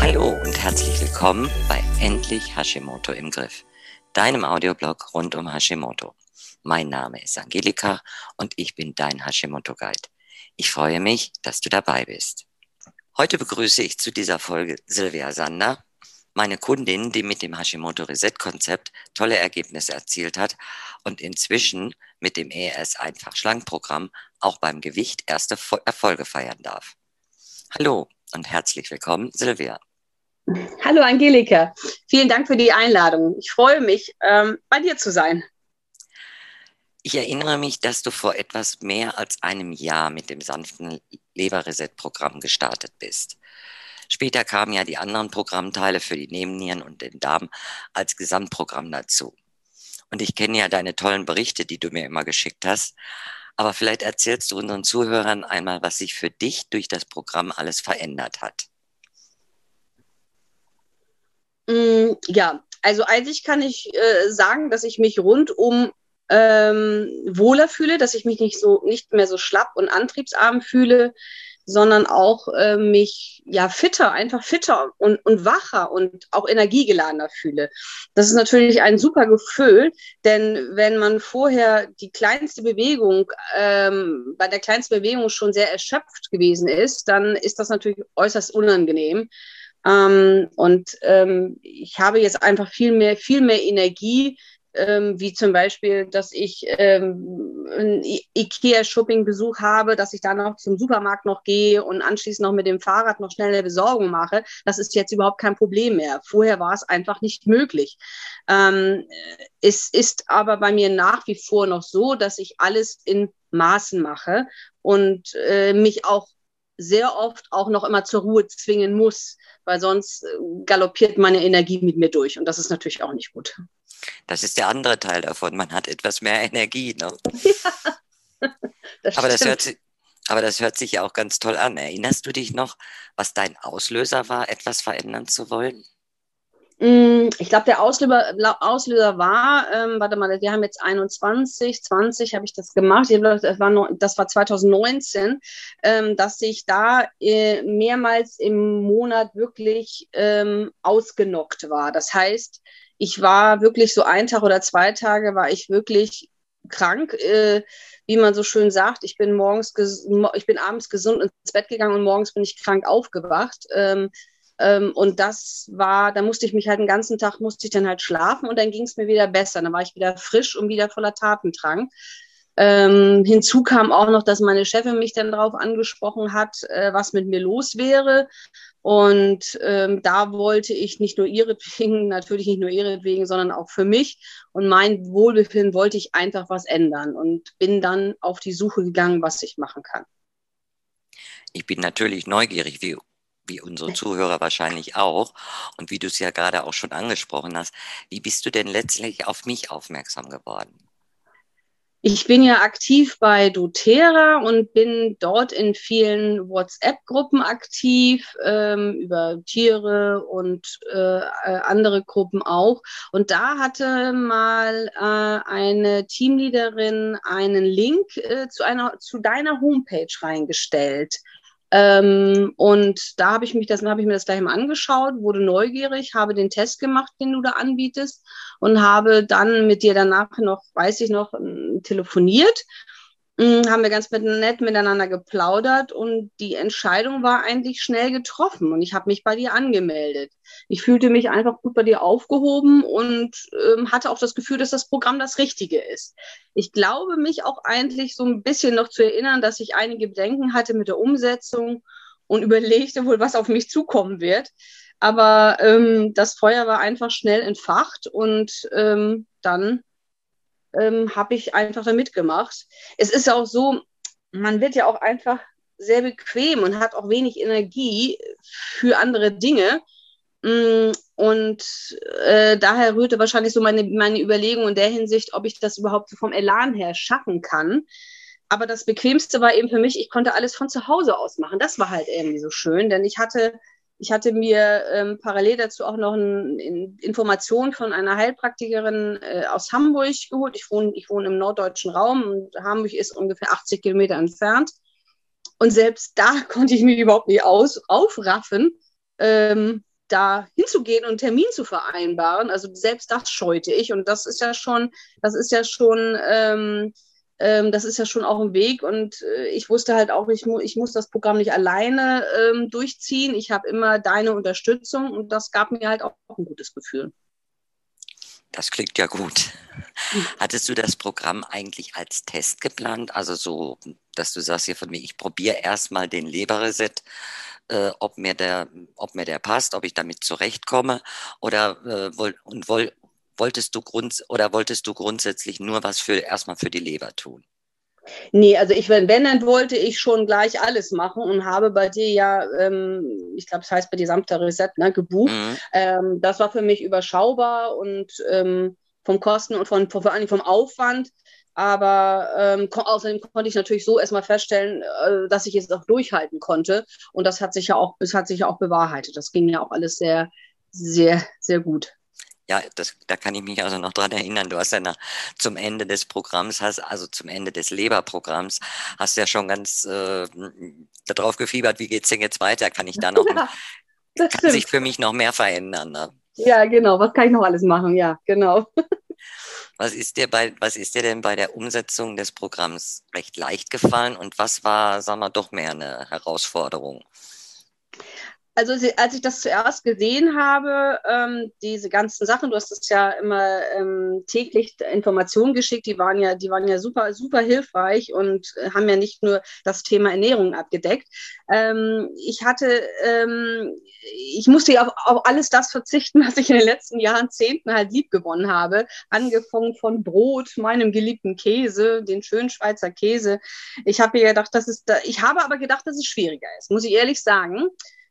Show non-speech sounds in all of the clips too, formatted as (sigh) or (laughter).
Hallo und herzlich willkommen bei Endlich Hashimoto im Griff, deinem Audioblog rund um Hashimoto. Mein Name ist Angelika und ich bin dein Hashimoto Guide. Ich freue mich, dass du dabei bist. Heute begrüße ich zu dieser Folge Silvia Sander, meine Kundin, die mit dem Hashimoto Reset Konzept tolle Ergebnisse erzielt hat und inzwischen mit dem ES Einfach Schlank Programm auch beim Gewicht erste Erfolge feiern darf. Hallo und herzlich willkommen, Silvia. Hallo Angelika, vielen Dank für die Einladung. Ich freue mich, ähm, bei dir zu sein. Ich erinnere mich, dass du vor etwas mehr als einem Jahr mit dem sanften Leberreset-Programm gestartet bist. Später kamen ja die anderen Programmteile für die Nebennieren und den Darm als Gesamtprogramm dazu. Und ich kenne ja deine tollen Berichte, die du mir immer geschickt hast. Aber vielleicht erzählst du unseren Zuhörern einmal, was sich für dich durch das Programm alles verändert hat. Mm, ja, also eigentlich kann ich äh, sagen, dass ich mich rundum ähm, wohler fühle, dass ich mich nicht so nicht mehr so schlapp und antriebsarm fühle, sondern auch äh, mich ja fitter, einfach fitter und, und wacher und auch energiegeladener fühle. Das ist natürlich ein super Gefühl, denn wenn man vorher die kleinste Bewegung, ähm, bei der kleinsten Bewegung schon sehr erschöpft gewesen ist, dann ist das natürlich äußerst unangenehm. Ähm, und ähm, ich habe jetzt einfach viel mehr, viel mehr Energie, ähm, wie zum Beispiel, dass ich ähm, einen IKEA-Shopping-Besuch habe, dass ich dann noch zum Supermarkt noch gehe und anschließend noch mit dem Fahrrad noch schnell eine Besorgung mache. Das ist jetzt überhaupt kein Problem mehr. Vorher war es einfach nicht möglich. Ähm, es ist aber bei mir nach wie vor noch so, dass ich alles in Maßen mache und äh, mich auch sehr oft auch noch immer zur Ruhe zwingen muss, weil sonst äh, galoppiert meine Energie mit mir durch und das ist natürlich auch nicht gut. Das ist der andere Teil davon. Man hat etwas mehr Energie. Ne? Ja, (laughs) das aber, das hört sich, aber das hört sich ja auch ganz toll an. Erinnerst du dich noch, was dein Auslöser war, etwas verändern zu wollen? Mm, ich glaube, der Auslöser, Auslöser war, ähm, warte mal, wir haben jetzt 21, 20 habe ich das gemacht. Das war, noch, das war 2019, ähm, dass ich da äh, mehrmals im Monat wirklich ähm, ausgenockt war. Das heißt, ich war wirklich so ein Tag oder zwei Tage war ich wirklich krank. Äh, wie man so schön sagt, ich bin morgens, ich bin abends gesund ins Bett gegangen und morgens bin ich krank aufgewacht. Ähm, ähm, und das war, da musste ich mich halt den ganzen Tag, musste ich dann halt schlafen und dann ging es mir wieder besser. Dann war ich wieder frisch und wieder voller Tatendrang. Ähm, hinzu kam auch noch, dass meine Chefin mich dann darauf angesprochen hat, äh, was mit mir los wäre. Und ähm, da wollte ich nicht nur ihretwegen, (laughs) natürlich nicht nur ihretwegen, sondern auch für mich und mein Wohlbefinden wollte ich einfach was ändern und bin dann auf die Suche gegangen, was ich machen kann. Ich bin natürlich neugierig, wie, wie unsere Zuhörer wahrscheinlich auch. Und wie du es ja gerade auch schon angesprochen hast, wie bist du denn letztlich auf mich aufmerksam geworden? Ich bin ja aktiv bei doTERRA und bin dort in vielen WhatsApp-Gruppen aktiv, ähm, über Tiere und äh, äh, andere Gruppen auch. Und da hatte mal äh, eine Teamleaderin einen Link äh, zu, einer, zu deiner Homepage reingestellt. Ähm, und da habe ich mich das, habe ich mir das gleich mal angeschaut, wurde neugierig, habe den Test gemacht, den du da anbietest und habe dann mit dir danach noch, weiß ich noch, telefoniert. Hm, haben wir ganz nett miteinander geplaudert und die Entscheidung war eigentlich schnell getroffen und ich habe mich bei dir angemeldet. Ich fühlte mich einfach gut bei dir aufgehoben und ähm, hatte auch das Gefühl, dass das Programm das Richtige ist. Ich glaube mich auch eigentlich so ein bisschen noch zu erinnern, dass ich einige Bedenken hatte mit der Umsetzung und überlegte wohl, was auf mich zukommen wird. Aber ähm, das Feuer war einfach schnell entfacht und ähm, dann ähm, habe ich einfach da mitgemacht. Es ist auch so, man wird ja auch einfach sehr bequem und hat auch wenig Energie für andere Dinge. Mm, und äh, daher rührte wahrscheinlich so meine, meine Überlegung in der Hinsicht, ob ich das überhaupt vom Elan her schaffen kann. Aber das Bequemste war eben für mich, ich konnte alles von zu Hause aus machen. Das war halt irgendwie so schön, denn ich hatte ich hatte mir ähm, parallel dazu auch noch ein, in, Informationen von einer Heilpraktikerin äh, aus Hamburg geholt. Ich wohne, ich wohne im norddeutschen Raum und Hamburg ist ungefähr 80 Kilometer entfernt. Und selbst da (laughs) konnte ich mich überhaupt nicht aus, aufraffen, ähm, da hinzugehen und einen Termin zu vereinbaren. Also selbst das scheute ich. Und das ist ja schon, das ist ja schon, ähm, ähm, das ist ja schon auch ein Weg. Und äh, ich wusste halt auch, ich, mu ich muss das Programm nicht alleine ähm, durchziehen. Ich habe immer deine Unterstützung und das gab mir halt auch ein gutes Gefühl. Das klingt ja gut. Hm. Hattest du das Programm eigentlich als Test geplant? Also so, dass du sagst hier von mir, ich probiere erstmal den Leberreset, äh, ob, mir der, ob mir der passt, ob ich damit zurechtkomme oder äh, und woll, wolltest du grund, oder wolltest du grundsätzlich nur was für erstmal für die Leber tun? Nee, also ich, wenn, wenn, dann wollte ich schon gleich alles machen und habe bei dir ja, ähm, ich glaube, das heißt bei dir Samter Reset, ne, gebucht. Mhm. Ähm, das war für mich überschaubar und ähm, vom Kosten und von, vor allem vom Aufwand. Aber ähm, außerdem konnte ich natürlich so erstmal feststellen, äh, dass ich es auch durchhalten konnte. Und das hat sich ja auch, es hat sich ja auch bewahrheitet. Das ging ja auch alles sehr, sehr, sehr gut. Ja, das, da kann ich mich also noch dran erinnern. Du hast ja nach, zum Ende des Programms, hast, also zum Ende des Leberprogramms, hast ja schon ganz äh, darauf gefiebert, wie geht es denn jetzt weiter? Kann ich da noch, (laughs) ja, kann stimmt. sich für mich noch mehr verändern? Ne? Ja, genau. Was kann ich noch alles machen? Ja, genau. (laughs) Was ist dir bei, was ist dir denn bei der Umsetzung des Programms recht leicht gefallen und was war, sagen wir, doch mehr eine Herausforderung? Also als ich das zuerst gesehen habe, ähm, diese ganzen Sachen, du hast es ja immer ähm, täglich Informationen geschickt, die waren ja, die waren ja super, super hilfreich und äh, haben ja nicht nur das Thema Ernährung abgedeckt. Ähm, ich hatte, ähm, ich musste ja auf, auf, alles das verzichten, was ich in den letzten Jahrzehnten halt lieb gewonnen habe, angefangen von Brot, meinem geliebten Käse, den schönen Schweizer Käse. Ich habe mir gedacht, das ist, da, ich habe aber gedacht, dass es schwieriger ist, muss ich ehrlich sagen.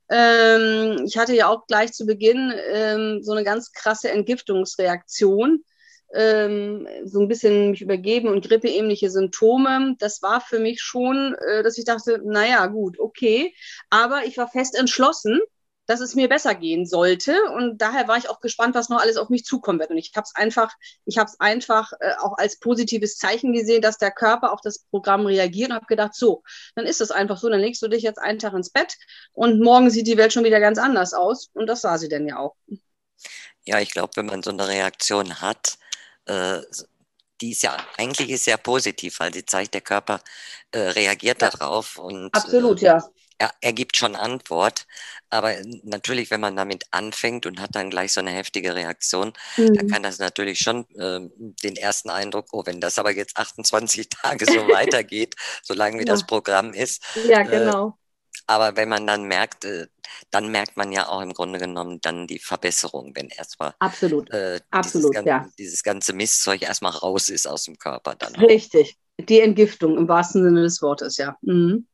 Ähm, ich hatte ja auch gleich zu Beginn ähm, so eine ganz krasse Entgiftungsreaktion. Ähm, so ein bisschen mich übergeben und grippeähnliche Symptome. Das war für mich schon, äh, dass ich dachte, naja, gut, okay. Aber ich war fest entschlossen, dass es mir besser gehen sollte. Und daher war ich auch gespannt, was noch alles auf mich zukommen wird. Und ich habe es einfach, ich habe es einfach äh, auch als positives Zeichen gesehen, dass der Körper auf das Programm reagiert und habe gedacht, so, dann ist es einfach so, dann legst du dich jetzt einen Tag ins Bett und morgen sieht die Welt schon wieder ganz anders aus. Und das sah sie denn ja auch. Ja, ich glaube, wenn man so eine Reaktion hat, äh, die ist ja eigentlich ist sehr positiv, weil sie zeigt, der Körper äh, reagiert darauf und absolut, äh, ja er, er gibt schon Antwort. Aber natürlich, wenn man damit anfängt und hat dann gleich so eine heftige Reaktion, mhm. dann kann das natürlich schon äh, den ersten Eindruck, oh, wenn das aber jetzt (laughs) 28 Tage so weitergeht, solange wie ja. das Programm ist. Ja, äh, genau. Äh, aber wenn man dann merkt, äh, dann merkt man ja auch im Grunde genommen dann die Verbesserung, wenn erstmal Absolut. Äh, Absolut, dieses, ja. dieses ganze Mistzeug erstmal raus ist aus dem Körper. Dann Richtig. Die Entgiftung im wahrsten Sinne des Wortes, ja. Mhm.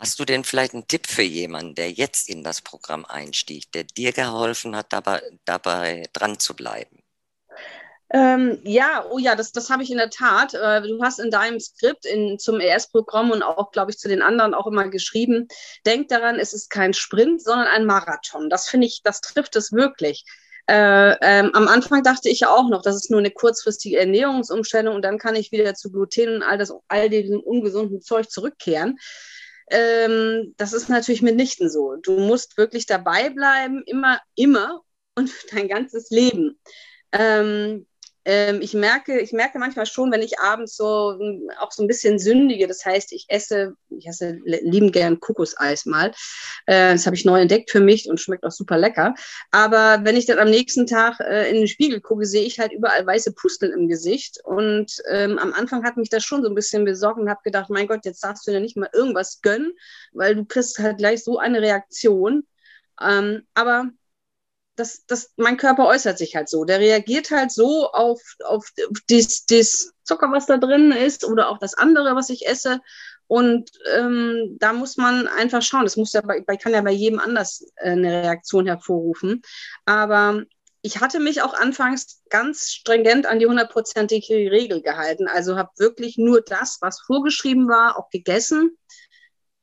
Hast du denn vielleicht einen Tipp für jemanden, der jetzt in das Programm einstieg, der dir geholfen hat, dabei, dabei dran zu bleiben? Ähm, ja, oh ja, das, das habe ich in der Tat. Äh, du hast in deinem Skript in, zum ES-Programm und auch, glaube ich, zu den anderen auch immer geschrieben, denk daran, es ist kein Sprint, sondern ein Marathon. Das finde ich, das trifft es wirklich. Äh, ähm, am Anfang dachte ich ja auch noch, das ist nur eine kurzfristige Ernährungsumstellung und dann kann ich wieder zu Gluten und all, das, all diesem ungesunden Zeug zurückkehren ähm, das ist natürlich mitnichten so. Du musst wirklich dabei bleiben, immer, immer und für (laughs) dein ganzes Leben. Ähm, ähm, ich, merke, ich merke manchmal schon, wenn ich abends so auch so ein bisschen sündige, das heißt, ich esse, ich esse lieben gern Kokoseis mal. Äh, das habe ich neu entdeckt für mich und schmeckt auch super lecker. Aber wenn ich dann am nächsten Tag äh, in den Spiegel gucke, sehe ich halt überall weiße Pusteln im Gesicht. Und ähm, am Anfang hat mich das schon so ein bisschen besorgt und habe gedacht, mein Gott, jetzt darfst du dir nicht mal irgendwas gönnen, weil du kriegst halt gleich so eine Reaktion. Ähm, aber das, das, mein Körper äußert sich halt so. Der reagiert halt so auf, auf das, das Zucker, was da drin ist, oder auch das andere, was ich esse. Und ähm, da muss man einfach schauen. Das muss ja bei, kann ja bei jedem anders äh, eine Reaktion hervorrufen. Aber ich hatte mich auch anfangs ganz stringent an die hundertprozentige Regel gehalten. Also habe wirklich nur das, was vorgeschrieben war, auch gegessen.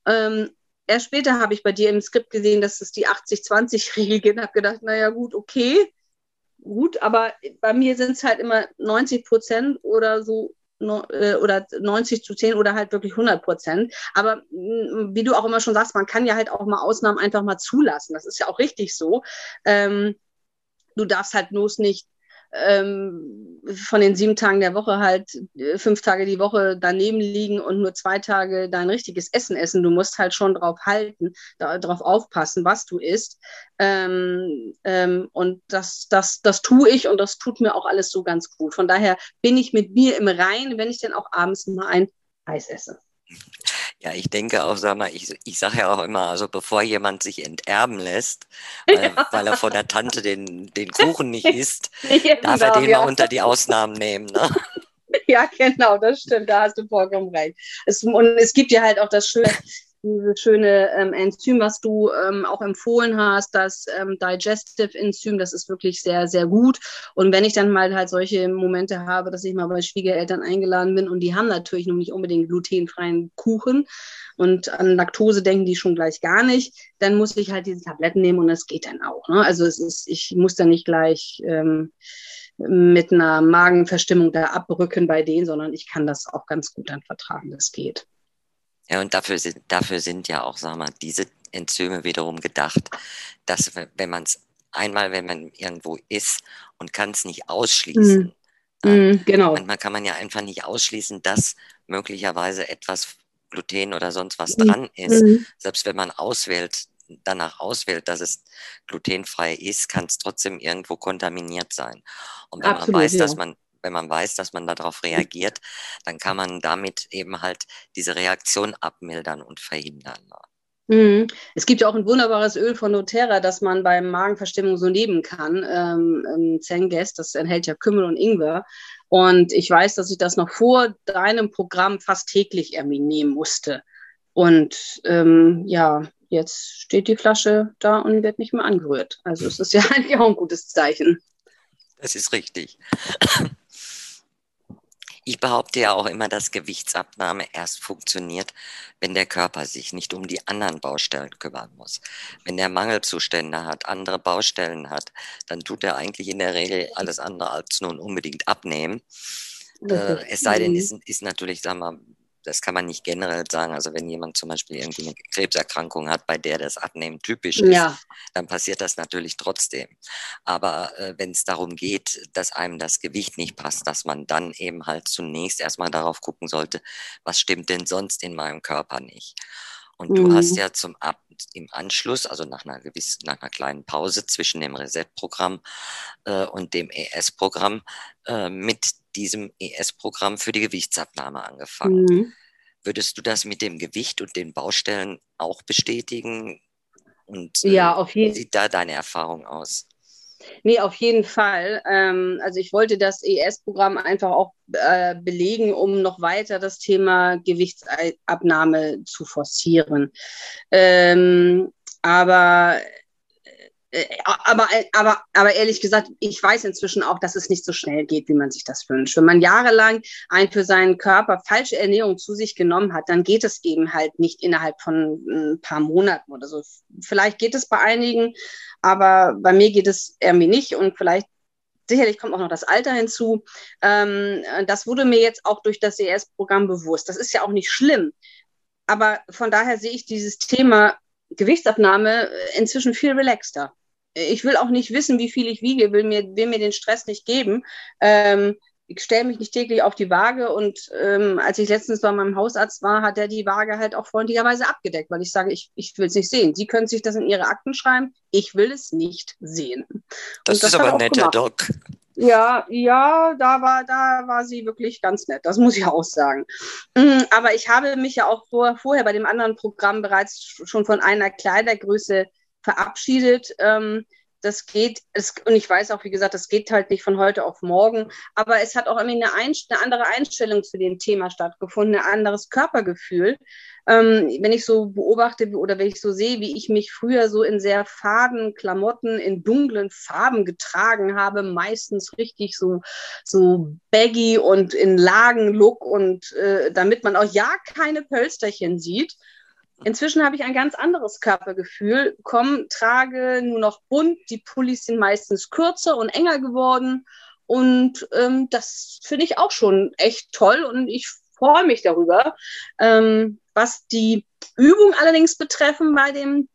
Ähm, Erst später habe ich bei dir im Skript gesehen, dass es die 80-20-Regel gibt und habe gedacht, naja gut, okay, gut, aber bei mir sind es halt immer 90 Prozent oder so äh, oder 90 zu 10 oder halt wirklich 100 Prozent. Aber mm, wie du auch immer schon sagst, man kann ja halt auch mal Ausnahmen einfach mal zulassen. Das ist ja auch richtig so. Ähm, du darfst halt bloß nicht ähm, von den sieben Tagen der Woche halt äh, fünf Tage die Woche daneben liegen und nur zwei Tage dein richtiges Essen essen. Du musst halt schon drauf halten, darauf aufpassen, was du isst. Ähm, ähm, und das, das, das tue ich und das tut mir auch alles so ganz gut. Von daher bin ich mit mir im Rein, wenn ich dann auch abends mal ein Eis esse. Ja, ich denke auch, sag mal, ich, ich sage ja auch immer, also bevor jemand sich enterben lässt, (laughs) weil, ja. weil er von der Tante den, den Kuchen nicht isst, darf er den ja. mal unter die Ausnahmen nehmen. Ne? (laughs) Ja, genau, das stimmt, da hast du vollkommen recht. Es, und es gibt ja halt auch das Schöne, dieses schöne ähm, Enzym, was du ähm, auch empfohlen hast, das ähm, Digestive Enzym, das ist wirklich sehr, sehr gut. Und wenn ich dann mal halt solche Momente habe, dass ich mal bei Schwiegereltern eingeladen bin und die haben natürlich noch nicht unbedingt glutenfreien Kuchen und an Laktose denken die schon gleich gar nicht, dann muss ich halt diese Tabletten nehmen und das geht dann auch. Ne? Also es ist, ich muss dann nicht gleich ähm, mit einer Magenverstimmung da abrücken bei denen, sondern ich kann das auch ganz gut dann vertragen. Das geht. Ja, und dafür sind, dafür sind ja auch, sag mal, diese Enzyme wiederum gedacht, dass wenn man es einmal, wenn man irgendwo ist und kann es nicht ausschließen, mm. Mm, genau. Manchmal kann man ja einfach nicht ausschließen, dass möglicherweise etwas Gluten oder sonst was mm. dran ist. Mm. Selbst wenn man auswählt, danach auswählt, dass es glutenfrei ist, kann es trotzdem irgendwo kontaminiert sein. Und wenn Absolut, man weiß, ja. dass man wenn man weiß, dass man darauf reagiert, dann kann man damit eben halt diese Reaktion abmildern und verhindern. Ne? Mhm. Es gibt ja auch ein wunderbares Öl von doTERRA, das man bei Magenverstimmung so nehmen kann. Ähm, Zenges, das enthält ja Kümmel und Ingwer. Und ich weiß, dass ich das noch vor deinem Programm fast täglich irgendwie nehmen musste. Und ähm, ja, jetzt steht die Flasche da und wird nicht mehr angerührt. Also es ist ja (laughs) eigentlich auch ein gutes Zeichen. Das ist richtig. Ich behaupte ja auch immer, dass Gewichtsabnahme erst funktioniert, wenn der Körper sich nicht um die anderen Baustellen kümmern muss. Wenn der Mangelzustände hat, andere Baustellen hat, dann tut er eigentlich in der Regel alles andere als nun unbedingt abnehmen. Äh, es sei denn, ist, ist natürlich, sagen wir, das kann man nicht generell sagen. Also wenn jemand zum Beispiel irgendwie eine Krebserkrankung hat, bei der das Abnehmen typisch ist, ja. dann passiert das natürlich trotzdem. Aber äh, wenn es darum geht, dass einem das Gewicht nicht passt, dass man dann eben halt zunächst erstmal darauf gucken sollte, was stimmt denn sonst in meinem Körper nicht. Und du hast mhm. ja zum Ab im Anschluss, also nach einer gewissen, nach einer kleinen Pause zwischen dem Reset-Programm äh, und dem ES-Programm äh, mit diesem ES-Programm für die Gewichtsabnahme angefangen. Mhm. Würdest du das mit dem Gewicht und den Baustellen auch bestätigen? Und äh, ja, auf jeden. wie sieht da deine Erfahrung aus? Nee, auf jeden Fall. Ähm, also ich wollte das ES-Programm einfach auch äh, belegen, um noch weiter das Thema Gewichtsabnahme zu forcieren. Ähm, aber aber, aber, aber ehrlich gesagt, ich weiß inzwischen auch, dass es nicht so schnell geht, wie man sich das wünscht. Wenn man jahrelang ein für seinen Körper falsche Ernährung zu sich genommen hat, dann geht es eben halt nicht innerhalb von ein paar Monaten oder so. Vielleicht geht es bei einigen, aber bei mir geht es irgendwie nicht und vielleicht Sicherlich kommt auch noch das Alter hinzu. Ähm, das wurde mir jetzt auch durch das ES-Programm bewusst. Das ist ja auch nicht schlimm. Aber von daher sehe ich dieses Thema Gewichtsabnahme inzwischen viel relaxter. Ich will auch nicht wissen, wie viel ich wiege, will mir, will mir den Stress nicht geben. Ähm, ich stelle mich nicht täglich auf die Waage und ähm, als ich letztens bei meinem Hausarzt war, hat er die Waage halt auch freundlicherweise abgedeckt, weil ich sage, ich, ich will es nicht sehen. Sie können sich das in Ihre Akten schreiben, ich will es nicht sehen. Das, das ist aber ein netter Doc. Ja, ja, da war, da war sie wirklich ganz nett, das muss ich auch sagen. Mm, aber ich habe mich ja auch vor, vorher bei dem anderen Programm bereits schon von einer Kleidergröße verabschiedet. Ähm, das geht, es, und ich weiß auch, wie gesagt, das geht halt nicht von heute auf morgen, aber es hat auch irgendwie eine, eine andere Einstellung zu dem Thema stattgefunden, ein anderes Körpergefühl. Ähm, wenn ich so beobachte oder wenn ich so sehe, wie ich mich früher so in sehr faden Klamotten in dunklen Farben getragen habe, meistens richtig so, so baggy und in Lagenlook und äh, damit man auch ja keine Pölsterchen sieht, Inzwischen habe ich ein ganz anderes Körpergefühl, komm, trage nur noch bunt, die Pullis sind meistens kürzer und enger geworden. Und ähm, das finde ich auch schon echt toll und ich freue mich darüber. Ähm, was die Übung allerdings betreffen bei dem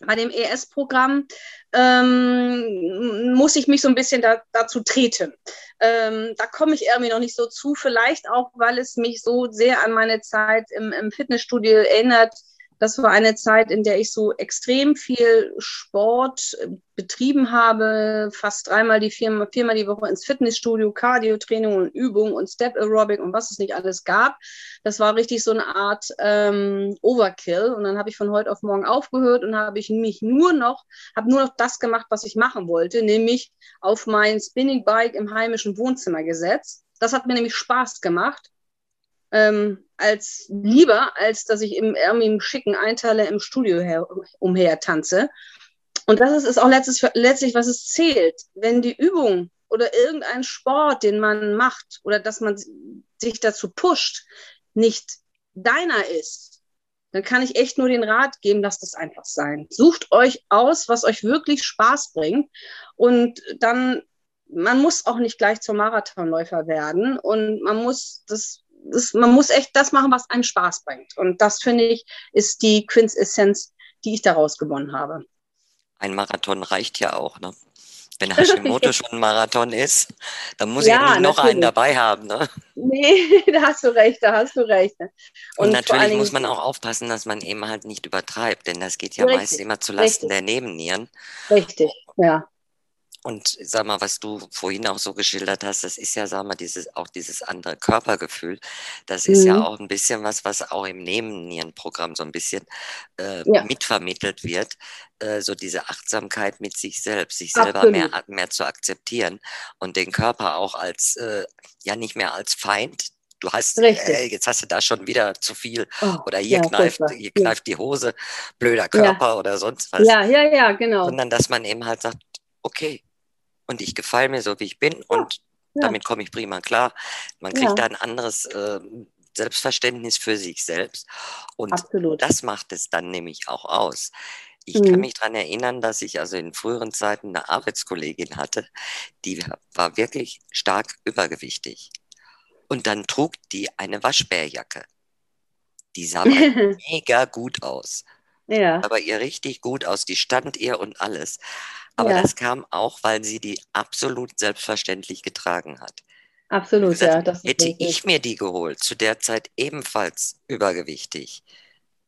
bei dem ES-Programm ähm, muss ich mich so ein bisschen da, dazu treten. Ähm, da komme ich irgendwie noch nicht so zu, vielleicht auch, weil es mich so sehr an meine Zeit im, im Fitnessstudio erinnert, das war eine Zeit, in der ich so extrem viel Sport äh, betrieben habe, fast dreimal die viermal, viermal die Woche ins Fitnessstudio, Cardio-Training und Übung und Step Aerobic und was es nicht alles gab. Das war richtig so eine Art ähm, Overkill. Und dann habe ich von heute auf morgen aufgehört und habe ich mich nur noch, habe nur noch das gemacht, was ich machen wollte, nämlich auf mein Spinning Bike im heimischen Wohnzimmer gesetzt. Das hat mir nämlich Spaß gemacht ähm, als lieber, als dass ich im, irgendwie im schicken Einteiler im Studio her, umher tanze. Und das ist, ist auch letztes, letztlich, was es zählt. Wenn die Übung oder irgendein Sport, den man macht oder dass man sich dazu pusht, nicht deiner ist, dann kann ich echt nur den Rat geben, lasst es einfach sein. Sucht euch aus, was euch wirklich Spaß bringt und dann, man muss auch nicht gleich zum Marathonläufer werden und man muss das das, man muss echt das machen, was einem Spaß bringt. Und das, finde ich, ist die Quintessenz, die ich daraus gewonnen habe. Ein Marathon reicht ja auch, ne? Wenn Hashimoto (laughs) schon ein Marathon ist, dann muss ja, ich nicht noch einen dabei haben. Ne? Nee, (laughs) da hast du recht, da hast du recht. Und, Und natürlich muss man auch aufpassen, dass man eben halt nicht übertreibt, denn das geht ja richtig, meist immer zulasten richtig. der Nebennieren. Richtig, ja. Und sag mal, was du vorhin auch so geschildert hast, das ist ja, sag mal, dieses, auch dieses andere Körpergefühl. Das ist mhm. ja auch ein bisschen was, was auch im Nebennierenprogramm so ein bisschen äh, ja. mitvermittelt wird. Äh, so diese Achtsamkeit mit sich selbst, sich selber mehr, mehr zu akzeptieren und den Körper auch als, äh, ja, nicht mehr als Feind, du hast, äh, jetzt hast du da schon wieder zu viel oh, oder hier ja, kneift, hier kneift die Hose, blöder Körper ja. oder sonst was. Ja, ja, ja, genau. Sondern dass man eben halt sagt, okay, und ich gefalle mir so, wie ich bin und ja. damit komme ich prima klar. Man kriegt ja. da ein anderes äh, Selbstverständnis für sich selbst und Absolut. das macht es dann nämlich auch aus. Ich mhm. kann mich daran erinnern, dass ich also in früheren Zeiten eine Arbeitskollegin hatte, die war wirklich stark übergewichtig. Und dann trug die eine Waschbärjacke. Die sah (laughs) mega gut aus. Ja. Aber ihr richtig gut aus. Die stand ihr und alles. Aber ja. das kam auch, weil sie die absolut selbstverständlich getragen hat. Absolut, gesagt, ja. hätte ich mir die geholt, zu der Zeit ebenfalls übergewichtig,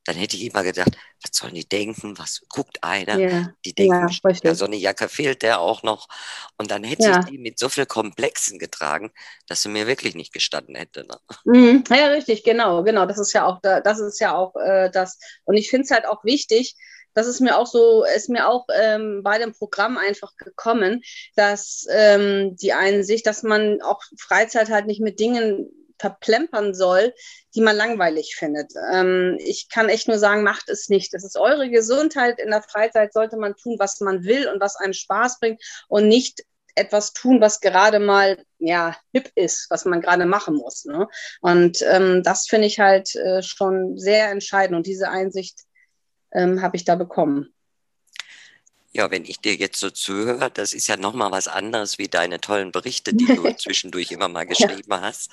dann hätte ich immer gedacht, was sollen die denken, was guckt einer? Ja. Die denken, ja, ja, so eine Jacke fehlt der auch noch. Und dann hätte ja. ich die mit so viel Komplexen getragen, dass sie mir wirklich nicht gestanden hätte. Ne? Mhm. Ja, richtig, genau, genau. Das ist ja auch, das ist ja auch äh, das. Und ich finde es halt auch wichtig, das ist mir auch so, ist mir auch ähm, bei dem Programm einfach gekommen, dass ähm, die Einsicht, dass man auch Freizeit halt nicht mit Dingen verplempern soll, die man langweilig findet. Ähm, ich kann echt nur sagen, macht es nicht. Das ist eure Gesundheit. In der Freizeit sollte man tun, was man will und was einem Spaß bringt und nicht etwas tun, was gerade mal ja hip ist, was man gerade machen muss. Ne? Und ähm, das finde ich halt äh, schon sehr entscheidend. Und diese Einsicht ähm, habe ich da bekommen. Ja, wenn ich dir jetzt so zuhöre, das ist ja nochmal was anderes wie deine tollen Berichte, die du (laughs) zwischendurch immer mal geschrieben ja. hast,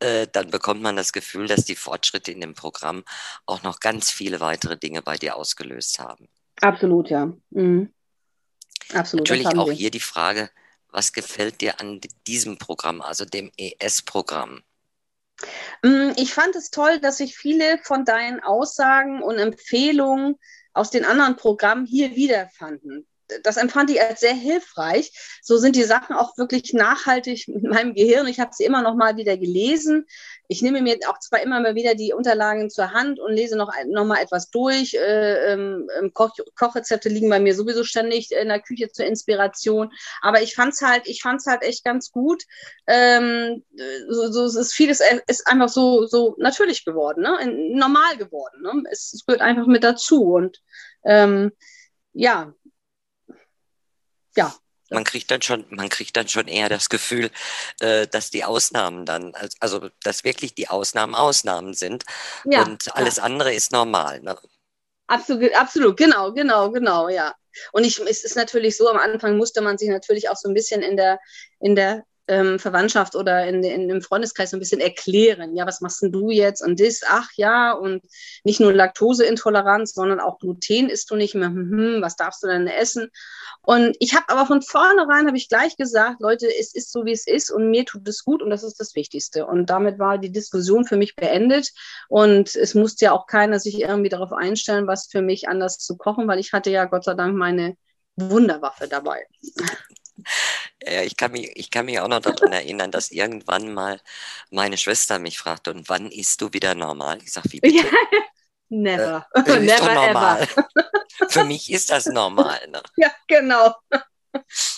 äh, dann bekommt man das Gefühl, dass die Fortschritte in dem Programm auch noch ganz viele weitere Dinge bei dir ausgelöst haben. Absolut, ja. Mhm. Absolut. Natürlich auch wir. hier die Frage, was gefällt dir an diesem Programm, also dem ES-Programm? Mm, ich fand es toll, dass sich viele von deinen Aussagen und Empfehlungen aus den anderen Programmen hier wiederfanden das empfand ich als sehr hilfreich. So sind die Sachen auch wirklich nachhaltig in meinem Gehirn. Ich habe sie immer noch mal wieder gelesen. Ich nehme mir auch zwar immer mal wieder die Unterlagen zur Hand und lese noch, noch mal etwas durch. Äh, ähm, Koch, Kochrezepte liegen bei mir sowieso ständig in der Küche zur Inspiration. Aber ich fand's halt, ich fand's halt echt ganz gut. Ähm, so, so es ist vieles ist einfach so, so natürlich geworden, ne? normal geworden. Ne? Es, es gehört einfach mit dazu und ähm, ja, ja. Man kriegt dann schon, man kriegt dann schon eher das Gefühl, äh, dass die Ausnahmen dann, also dass wirklich die Ausnahmen Ausnahmen sind ja, und alles ja. andere ist normal. Ne? Absolut, absolut, genau, genau, genau, ja. Und ich, es ist natürlich so, am Anfang musste man sich natürlich auch so ein bisschen in der, in der ähm, Verwandtschaft oder in, in, im Freundeskreis so ein bisschen erklären. Ja, was machst denn du jetzt und das? Ach ja, und nicht nur Laktoseintoleranz, sondern auch Gluten isst du nicht mehr. Hm, hm was darfst du denn essen? Und ich habe aber von vornherein, habe ich gleich gesagt, Leute, es ist so, wie es ist und mir tut es gut und das ist das Wichtigste. Und damit war die Diskussion für mich beendet und es musste ja auch keiner sich irgendwie darauf einstellen, was für mich anders zu kochen, weil ich hatte ja Gott sei Dank meine Wunderwaffe dabei. Ja, ich kann mich, ich kann mich auch noch daran erinnern, dass irgendwann mal meine Schwester mich fragte, und wann isst du wieder normal? Ich sage, wie bitte? (laughs) Never. Äh, (laughs) never normal. ever. (laughs) Für mich ist das normal. Ne? Ja, genau.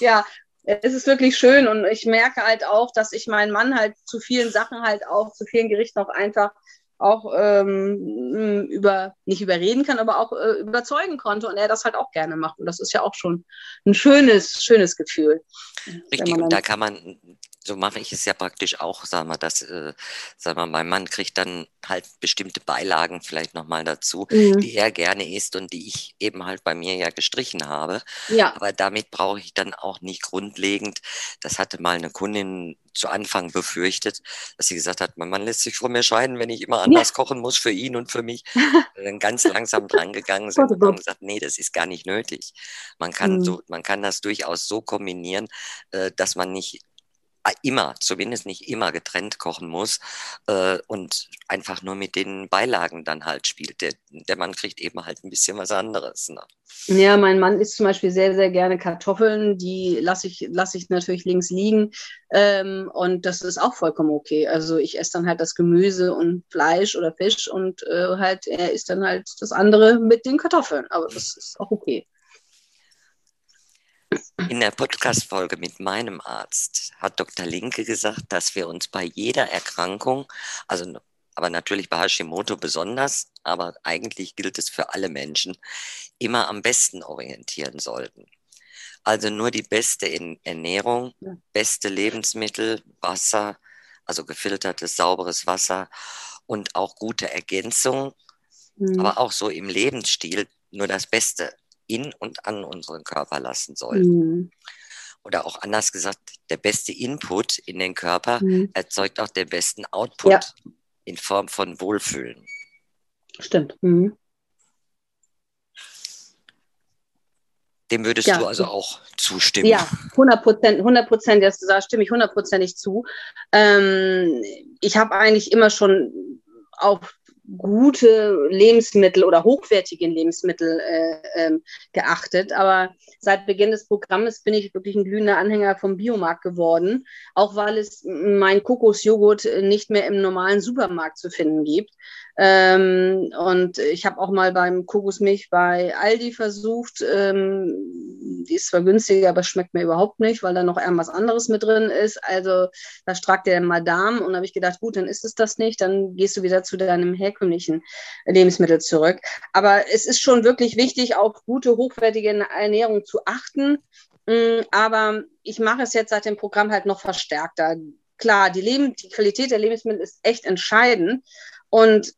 Ja, es ist wirklich schön und ich merke halt auch, dass ich meinen Mann halt zu vielen Sachen halt auch, zu vielen Gerichten auch einfach auch ähm, über, nicht überreden kann, aber auch äh, überzeugen konnte und er das halt auch gerne macht. Und das ist ja auch schon ein schönes, schönes Gefühl. Richtig, und da kann man, so mache ich es ja praktisch auch, sagen wir, dass, äh, sagen wir, mein Mann kriegt dann halt bestimmte Beilagen vielleicht nochmal dazu, mhm. die er gerne isst und die ich eben halt bei mir ja gestrichen habe. Ja. Aber damit brauche ich dann auch nicht grundlegend, das hatte mal eine Kundin zu Anfang befürchtet, dass sie gesagt hat, mein Mann lässt sich von mir scheiden, wenn ich immer anders ja. kochen muss für ihn und für mich. (laughs) dann ganz langsam drangegangen sind und haben gesagt, nee, das ist gar nicht nötig. Man kann, mhm. so, man kann das durchaus so kombinieren, äh, dass man nicht immer, zumindest nicht immer getrennt kochen muss äh, und einfach nur mit den Beilagen dann halt spielt. Der, der Mann kriegt eben halt ein bisschen was anderes. Ne? Ja, mein Mann isst zum Beispiel sehr, sehr gerne Kartoffeln. Die lasse ich, lass ich natürlich links liegen. Ähm, und das ist auch vollkommen okay. Also ich esse dann halt das Gemüse und Fleisch oder Fisch und äh, halt er isst dann halt das andere mit den Kartoffeln. Aber das ist auch okay. In der Podcast-Folge mit meinem Arzt hat Dr. Linke gesagt, dass wir uns bei jeder Erkrankung, also aber natürlich bei Hashimoto besonders, aber eigentlich gilt es für alle Menschen, immer am besten orientieren sollten. Also nur die beste Ernährung, beste Lebensmittel, Wasser, also gefiltertes, sauberes Wasser und auch gute Ergänzung, mhm. aber auch so im Lebensstil nur das Beste in und an unseren Körper lassen soll. Mhm. Oder auch anders gesagt, der beste Input in den Körper mhm. erzeugt auch den besten Output ja. in Form von Wohlfühlen. Stimmt. Mhm. Dem würdest ja. du also auch zustimmen? Ja, 100 Prozent, 100 Prozent, da stimme ich hundertprozentig zu. Ähm, ich habe eigentlich immer schon auf gute Lebensmittel oder hochwertige Lebensmittel äh, ähm, geachtet. Aber seit Beginn des Programmes bin ich wirklich ein glühender Anhänger vom Biomarkt geworden, auch weil es mein Kokosjoghurt nicht mehr im normalen Supermarkt zu finden gibt. Ähm, und ich habe auch mal beim Kokosmilch bei Aldi versucht. Ähm, die ist zwar günstiger, aber schmeckt mir überhaupt nicht, weil da noch irgendwas anderes mit drin ist. Also da stragt der Madame und habe ich gedacht, gut, dann ist es das nicht. Dann gehst du wieder zu deinem herkömmlichen Lebensmittel zurück. Aber es ist schon wirklich wichtig, auf gute, hochwertige Ernährung zu achten. Mm, aber ich mache es jetzt seit dem Programm halt noch verstärkter. Klar, die, Leben, die Qualität der Lebensmittel ist echt entscheidend. Und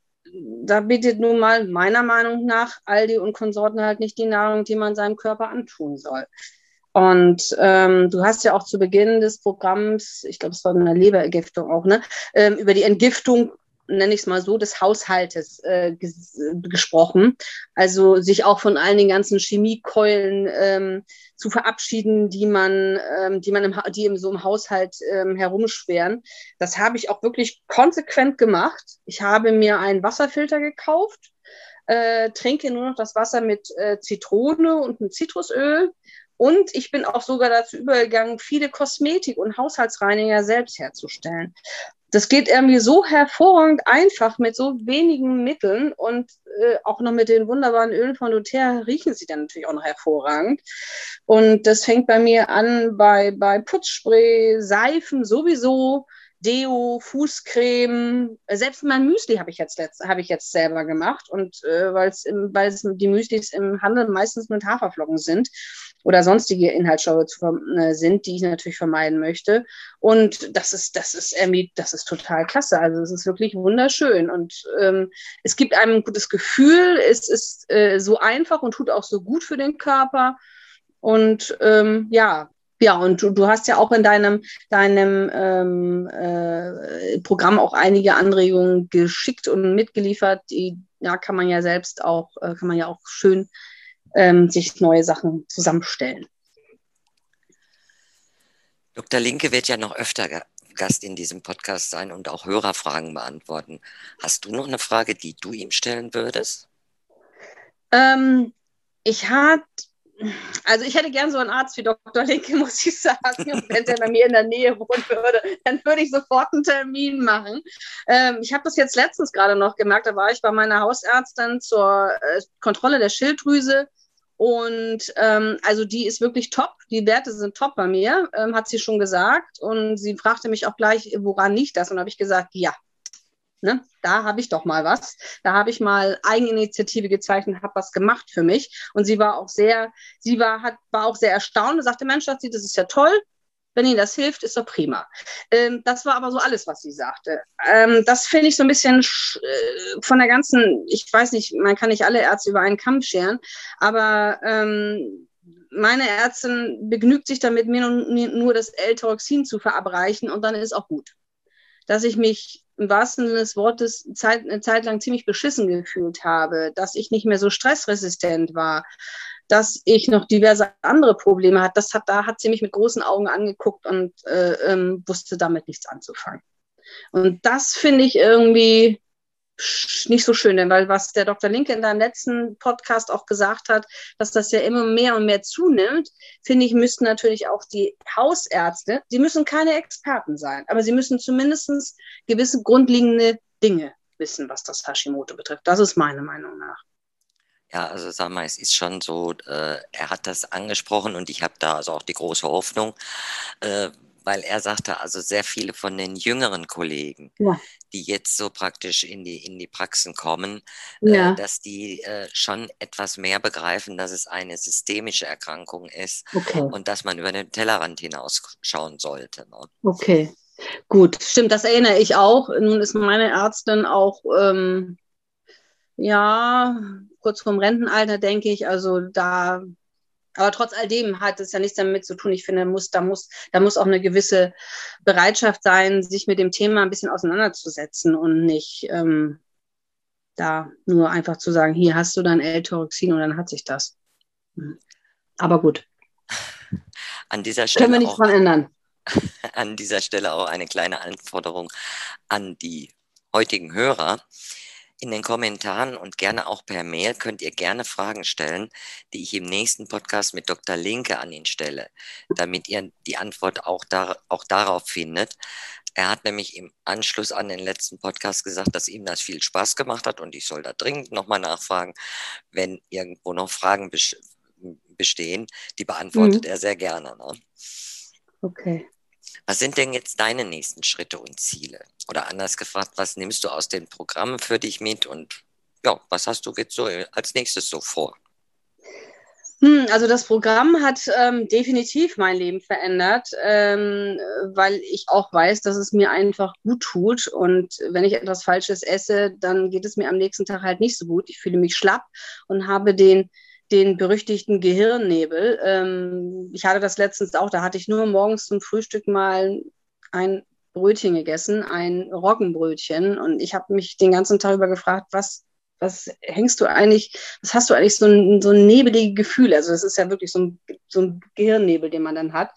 da bietet nun mal meiner Meinung nach Aldi und Konsorten halt nicht die Nahrung, die man seinem Körper antun soll. Und ähm, du hast ja auch zu Beginn des Programms, ich glaube, es war eine Leberergiftung auch, ne, ähm, über die Entgiftung nenne ich es mal so, des Haushaltes äh, ges gesprochen. Also sich auch von allen den ganzen Chemiekeulen ähm, zu verabschieden, die man, ähm, die man im, die in so einem Haushalt ähm, herumschweren. Das habe ich auch wirklich konsequent gemacht. Ich habe mir einen Wasserfilter gekauft, äh, trinke nur noch das Wasser mit äh, Zitrone und mit Zitrusöl. Und ich bin auch sogar dazu übergegangen, viele Kosmetik- und Haushaltsreiniger selbst herzustellen das geht irgendwie so hervorragend einfach mit so wenigen Mitteln und äh, auch noch mit den wunderbaren Ölen von doTERRA riechen sie dann natürlich auch noch hervorragend. Und das fängt bei mir an bei, bei Putzspray, Seifen sowieso, Deo, Fußcreme, selbst mein Müsli habe ich jetzt habe ich jetzt selber gemacht und äh, weil es weil es die Müslis im Handel meistens mit Haferflocken sind oder sonstige Inhaltsstoffe zu, äh, sind, die ich natürlich vermeiden möchte. Und das ist das ist das ist total klasse. Also es ist wirklich wunderschön und ähm, es gibt einem ein gutes Gefühl. Es ist äh, so einfach und tut auch so gut für den Körper. Und ähm, ja, Ja, und du, du hast ja auch in deinem, deinem ähm, äh, Programm auch einige Anregungen geschickt und mitgeliefert. Die ja, kann man ja selbst auch, äh, kann man ja auch schön ähm, sich neue Sachen zusammenstellen. Dr. Linke wird ja noch öfter Gast in diesem Podcast sein und auch Hörerfragen beantworten. Hast du noch eine Frage, die du ihm stellen würdest? Ähm, ich hatte also ich hätte gern so einen Arzt wie Dr. Linke, (laughs) muss ich sagen. Und wenn der bei mir in der Nähe wohnen würde, dann würde ich sofort einen Termin machen. Ähm, ich habe das jetzt letztens gerade noch gemerkt. Da war ich bei meiner Hausärztin zur äh, Kontrolle der Schilddrüse. Und ähm, also die ist wirklich top. Die Werte sind top bei mir, ähm, hat sie schon gesagt. Und sie fragte mich auch gleich, woran liegt das? Und habe ich gesagt, ja, Ne? Da habe ich doch mal was. Da habe ich mal Eigeninitiative gezeichnet, habe was gemacht für mich. Und sie war auch sehr, sie war, hat, war auch sehr erstaunt und sagte, Mensch, das ist ja toll. Wenn Ihnen das hilft, ist doch prima. Ähm, das war aber so alles, was sie sagte. Ähm, das finde ich so ein bisschen äh, von der ganzen, ich weiß nicht, man kann nicht alle Ärzte über einen Kamm scheren, aber ähm, meine Ärztin begnügt sich damit, mir nur, das L-Tauroxin zu verabreichen und dann ist auch gut. Dass ich mich im wahrsten Sinne des Wortes Zeit, eine Zeit lang ziemlich beschissen gefühlt habe, dass ich nicht mehr so stressresistent war, dass ich noch diverse andere Probleme hatte. Das hat, da hat sie mich mit großen Augen angeguckt und äh, ähm, wusste damit nichts anzufangen. Und das finde ich irgendwie nicht so schön, denn weil was der Dr. Linke in deinem letzten Podcast auch gesagt hat, dass das ja immer mehr und mehr zunimmt, finde ich, müssten natürlich auch die Hausärzte, sie müssen keine Experten sein, aber sie müssen zumindest gewisse grundlegende Dinge wissen, was das Hashimoto betrifft. Das ist meine Meinung nach. Ja, also sag mal, es ist schon so, äh, er hat das angesprochen und ich habe da also auch die große Hoffnung, äh, weil er sagte, also sehr viele von den jüngeren Kollegen, ja. die jetzt so praktisch in die, in die Praxen kommen, äh, ja. äh, dass die äh, schon etwas mehr begreifen, dass es eine systemische Erkrankung ist okay. und dass man über den Tellerrand hinausschauen sollte. Ne? Okay, gut, stimmt, das erinnere ich auch. Nun ist meine Ärztin auch, ähm, ja, kurz vorm Rentenalter, denke ich, also da aber trotz all dem hat es ja nichts damit zu tun. Ich finde, muss, da, muss, da muss auch eine gewisse Bereitschaft sein, sich mit dem Thema ein bisschen auseinanderzusetzen und nicht ähm, da nur einfach zu sagen, hier hast du dein L-Toroxin und dann hat sich das. Aber gut. An dieser Stelle Können wir nichts dran ändern. (laughs) An dieser Stelle auch eine kleine Anforderung an die heutigen Hörer. In den Kommentaren und gerne auch per Mail könnt ihr gerne Fragen stellen, die ich im nächsten Podcast mit Dr. Linke an ihn stelle, damit ihr die Antwort auch, da, auch darauf findet. Er hat nämlich im Anschluss an den letzten Podcast gesagt, dass ihm das viel Spaß gemacht hat und ich soll da dringend nochmal nachfragen, wenn irgendwo noch Fragen bestehen. Die beantwortet mhm. er sehr gerne. Ne? Okay. Was sind denn jetzt deine nächsten Schritte und Ziele? Oder anders gefragt, was nimmst du aus den Programmen für dich mit und ja, was hast du jetzt so als nächstes so vor? Hm, also das Programm hat ähm, definitiv mein Leben verändert, ähm, weil ich auch weiß, dass es mir einfach gut tut. Und wenn ich etwas Falsches esse, dann geht es mir am nächsten Tag halt nicht so gut. Ich fühle mich schlapp und habe den den berüchtigten Gehirnnebel. Ähm, ich hatte das letztens auch, da hatte ich nur morgens zum Frühstück mal ein Brötchen gegessen, ein Roggenbrötchen. Und ich habe mich den ganzen Tag über gefragt, was, was hängst du eigentlich, was hast du eigentlich so ein, so ein nebelige Gefühl? Also das ist ja wirklich so ein, so ein Gehirnnebel, den man dann hat.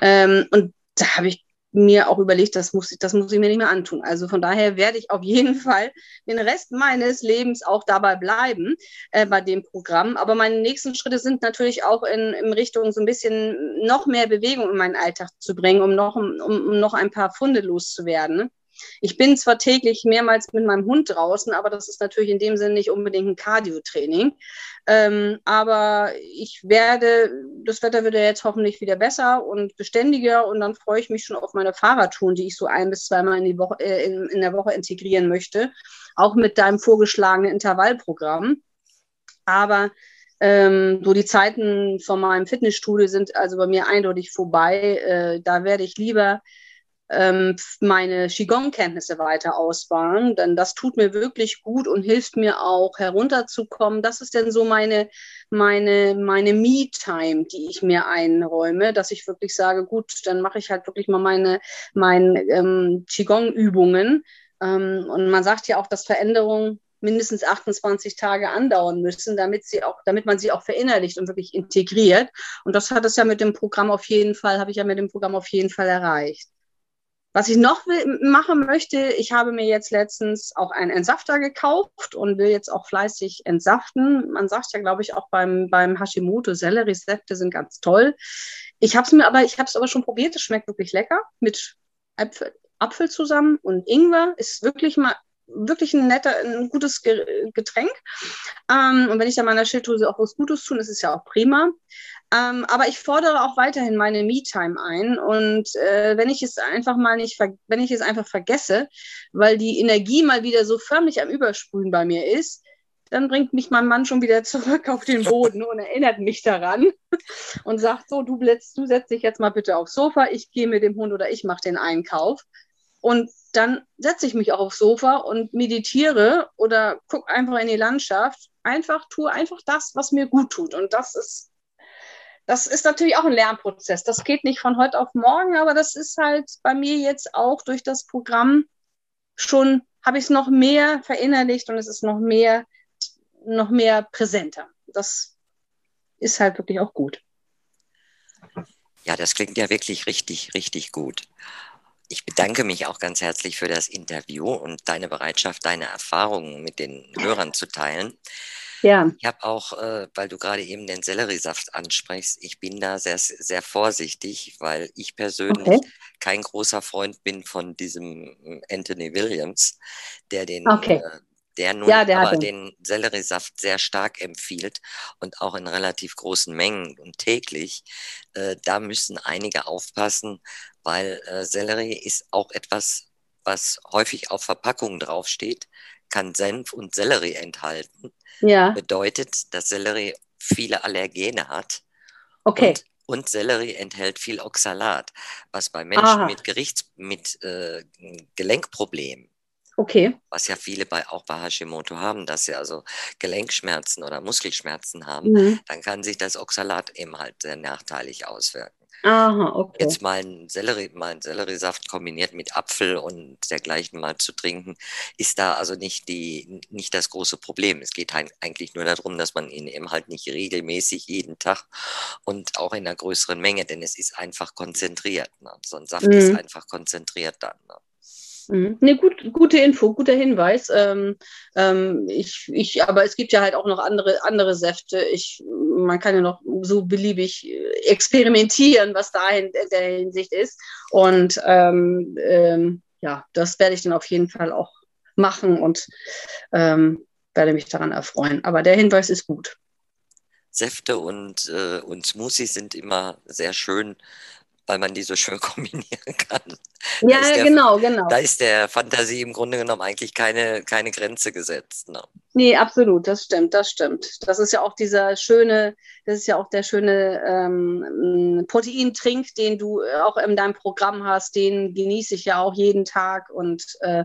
Ähm, und da habe ich mir auch überlegt, das muss, ich, das muss ich mir nicht mehr antun. Also von daher werde ich auf jeden (laughs) Fall den Rest meines Lebens auch dabei bleiben äh, bei dem Programm. Aber meine nächsten Schritte sind natürlich auch in, in Richtung so ein bisschen noch mehr Bewegung in meinen Alltag zu bringen, um noch, um, um noch ein paar Funde loszuwerden. Ich bin zwar täglich mehrmals mit meinem Hund draußen, aber das ist natürlich in dem Sinne nicht unbedingt ein Cardio-Training. Ähm, aber ich werde, das Wetter wird ja jetzt hoffentlich wieder besser und beständiger und dann freue ich mich schon auf meine Fahrradtouren, die ich so ein bis zweimal in, die Woche, äh, in, in der Woche integrieren möchte. Auch mit deinem vorgeschlagenen Intervallprogramm. Aber ähm, so die Zeiten von meinem Fitnessstudio sind also bei mir eindeutig vorbei. Äh, da werde ich lieber ähm, meine Qigong-Kenntnisse weiter ausbauen, denn das tut mir wirklich gut und hilft mir auch herunterzukommen. Das ist denn so meine, meine, meine Me-Time, die ich mir einräume, dass ich wirklich sage, gut, dann mache ich halt wirklich mal meine, meine ähm, Qigong-Übungen. Ähm, und man sagt ja auch, dass Veränderungen mindestens 28 Tage andauern müssen, damit sie auch, damit man sie auch verinnerlicht und wirklich integriert. Und das hat es ja mit dem Programm auf jeden Fall, habe ich ja mit dem Programm auf jeden Fall erreicht. Was ich noch machen möchte, ich habe mir jetzt letztens auch einen Entsafter gekauft und will jetzt auch fleißig entsaften. Man sagt ja, glaube ich, auch beim, beim Hashimoto, Selleriesäfte sind ganz toll. Ich habe es mir aber, ich habe es aber schon probiert, es schmeckt wirklich lecker mit Apfel, Apfel zusammen und Ingwer. Ist wirklich mal wirklich ein netter, ein gutes Getränk. Ähm, und wenn ich da meiner Schilddrüse auch was Gutes tun, ist es ja auch prima. Ähm, aber ich fordere auch weiterhin meine Me-Time ein. Und äh, wenn ich es einfach mal nicht, wenn ich es einfach vergesse, weil die Energie mal wieder so förmlich am Übersprühen bei mir ist, dann bringt mich mein Mann schon wieder (laughs) zurück auf den Boden und erinnert mich daran (laughs) und sagt so, du, du setz dich jetzt mal bitte aufs Sofa, ich gehe mit dem Hund oder ich mache den Einkauf. Und dann setze ich mich auch aufs Sofa und meditiere oder gucke einfach in die Landschaft. Einfach tue einfach das, was mir gut tut. Und das ist, das ist natürlich auch ein Lernprozess. Das geht nicht von heute auf morgen, aber das ist halt bei mir jetzt auch durch das Programm schon, habe ich es noch mehr verinnerlicht und es ist noch mehr, noch mehr präsenter. Das ist halt wirklich auch gut. Ja, das klingt ja wirklich richtig, richtig gut. Ich bedanke mich auch ganz herzlich für das Interview und deine Bereitschaft, deine Erfahrungen mit den Hörern zu teilen. Ja. Ich habe auch, äh, weil du gerade eben den Selleriesaft ansprichst, ich bin da sehr, sehr vorsichtig, weil ich persönlich okay. kein großer Freund bin von diesem Anthony Williams, der den okay. äh, der nun ja, der aber den Selleriesaft sehr stark empfiehlt und auch in relativ großen Mengen und täglich. Äh, da müssen einige aufpassen, weil äh, Sellerie ist auch etwas, was häufig auf Verpackungen draufsteht, kann Senf und Sellerie enthalten. Ja. Bedeutet, dass Sellerie viele Allergene hat. Okay. Und und Sellerie enthält viel Oxalat, was bei Menschen Aha. mit Gerichts mit äh, Gelenkproblemen Okay. Was ja viele bei, auch bei Hashimoto haben, dass sie also Gelenkschmerzen oder Muskelschmerzen haben, mhm. dann kann sich das Oxalat eben halt sehr nachteilig auswirken. Aha, okay. Jetzt mal einen, Sellerie, mal einen Selleriesaft kombiniert mit Apfel und dergleichen mal zu trinken, ist da also nicht, die, nicht das große Problem. Es geht eigentlich nur darum, dass man ihn eben halt nicht regelmäßig jeden Tag und auch in einer größeren Menge, denn es ist einfach konzentriert. Ne? So ein Saft mhm. ist einfach konzentriert dann. Ne? Mhm. Ne, gut, gute Info, guter Hinweis. Ähm, ähm, ich, ich, aber es gibt ja halt auch noch andere, andere Säfte. Ich, man kann ja noch so beliebig experimentieren, was da in der Hinsicht ist. Und ähm, ähm, ja, das werde ich dann auf jeden Fall auch machen und ähm, werde mich daran erfreuen. Aber der Hinweis ist gut. Säfte und, äh, und Smoothies sind immer sehr schön weil man die so schön (laughs) kombinieren kann. Ja, der, genau, genau. Da ist der Fantasie im Grunde genommen eigentlich keine, keine Grenze gesetzt. Ne? Nee, absolut, das stimmt, das stimmt. Das ist ja auch dieser schöne, das ist ja auch der schöne ähm, Proteintrink, den du auch in deinem Programm hast, den genieße ich ja auch jeden Tag und äh,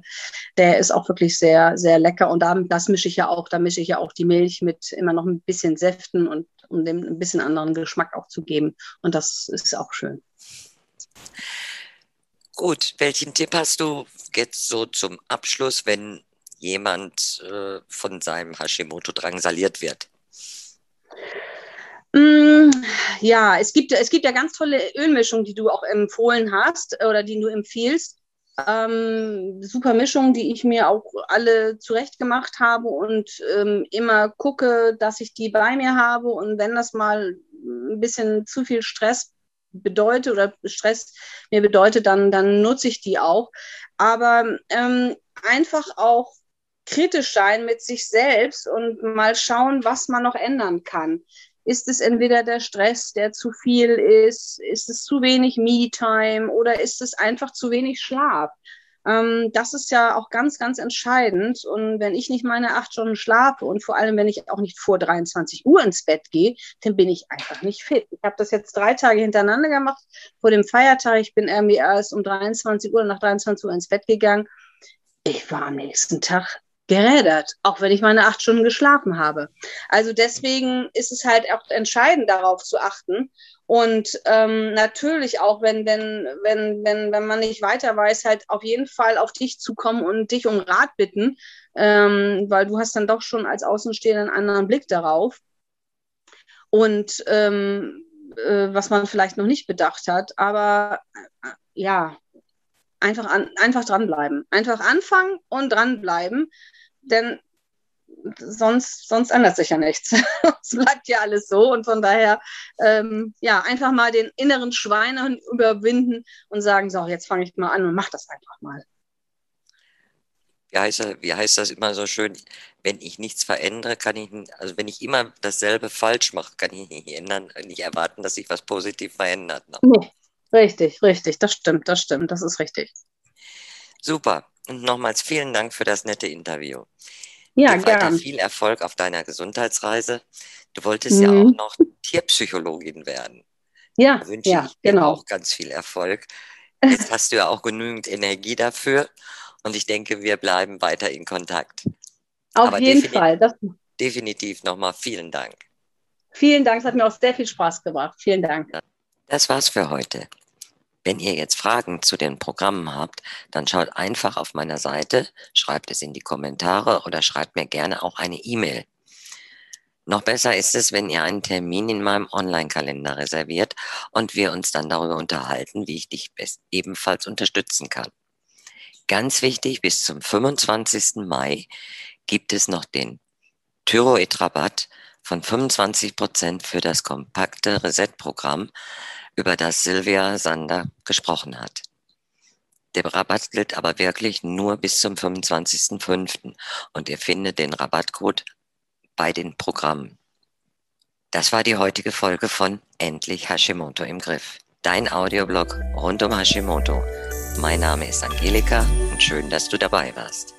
der ist auch wirklich sehr, sehr lecker. Und da, das mische ich ja auch, da mische ich ja auch die Milch mit immer noch ein bisschen Säften und um dem ein bisschen anderen Geschmack auch zu geben. Und das ist auch schön. Gut, welchen Tipp hast du jetzt so zum Abschluss, wenn jemand äh, von seinem Hashimoto drangsaliert wird? Mm, ja, es gibt, es gibt ja ganz tolle Ölmischungen, die du auch empfohlen hast oder die du empfiehlst. Ähm, super Mischungen, die ich mir auch alle zurecht gemacht habe und ähm, immer gucke, dass ich die bei mir habe. Und wenn das mal ein bisschen zu viel Stress bedeutet oder Stress mir bedeutet, dann, dann nutze ich die auch. Aber ähm, einfach auch kritisch sein mit sich selbst und mal schauen, was man noch ändern kann. Ist es entweder der Stress, der zu viel ist? Ist es zu wenig Me-Time oder ist es einfach zu wenig Schlaf? Ähm, das ist ja auch ganz, ganz entscheidend. Und wenn ich nicht meine acht Stunden schlafe und vor allem, wenn ich auch nicht vor 23 Uhr ins Bett gehe, dann bin ich einfach nicht fit. Ich habe das jetzt drei Tage hintereinander gemacht vor dem Feiertag. Ich bin irgendwie erst um 23 Uhr nach 23 Uhr ins Bett gegangen. Ich war am nächsten Tag gerädert, auch wenn ich meine acht Stunden geschlafen habe. Also deswegen ist es halt auch entscheidend, darauf zu achten. Und ähm, natürlich auch, wenn, wenn, wenn, wenn, wenn man nicht weiter weiß, halt auf jeden Fall auf dich zukommen und dich um Rat bitten, ähm, weil du hast dann doch schon als Außenstehender einen anderen Blick darauf. Und ähm, äh, was man vielleicht noch nicht bedacht hat, aber äh, ja, einfach, an, einfach dranbleiben. Einfach anfangen und dranbleiben, denn sonst, sonst ändert sich ja nichts. (laughs) es bleibt ja alles so und von daher, ähm, ja, einfach mal den inneren Schweine überwinden und sagen, so, jetzt fange ich mal an und mach das einfach mal. Wie heißt, das, wie heißt das immer so schön? Wenn ich nichts verändere, kann ich, also wenn ich immer dasselbe falsch mache, kann ich nicht ändern, nicht erwarten, dass sich was positiv verändert. Ne? Nee, richtig, richtig, das stimmt, das stimmt, das ist richtig. Super. Und nochmals vielen Dank für das nette Interview. Ja, gerne. Viel Erfolg auf deiner Gesundheitsreise. Du wolltest mhm. ja auch noch Tierpsychologin werden. Ja, da wünsche ja, ich dir genau. auch ganz viel Erfolg. (laughs) Jetzt hast du ja auch genügend Energie dafür und ich denke, wir bleiben weiter in Kontakt. Auf Aber jeden definitiv, Fall. Das, definitiv nochmal vielen Dank. Vielen Dank, es hat mir auch sehr viel Spaß gemacht. Vielen Dank. Das war's für heute. Wenn ihr jetzt Fragen zu den Programmen habt, dann schaut einfach auf meiner Seite, schreibt es in die Kommentare oder schreibt mir gerne auch eine E-Mail. Noch besser ist es, wenn ihr einen Termin in meinem Online-Kalender reserviert und wir uns dann darüber unterhalten, wie ich dich ebenfalls unterstützen kann. Ganz wichtig, bis zum 25. Mai gibt es noch den Thyroid-Rabatt von 25 Prozent für das kompakte Reset-Programm über das Silvia Sander gesprochen hat. Der Rabatt gilt aber wirklich nur bis zum 25.05. und ihr findet den Rabattcode bei den Programmen. Das war die heutige Folge von Endlich Hashimoto im Griff. Dein Audioblog rund um Hashimoto. Mein Name ist Angelika und schön, dass du dabei warst.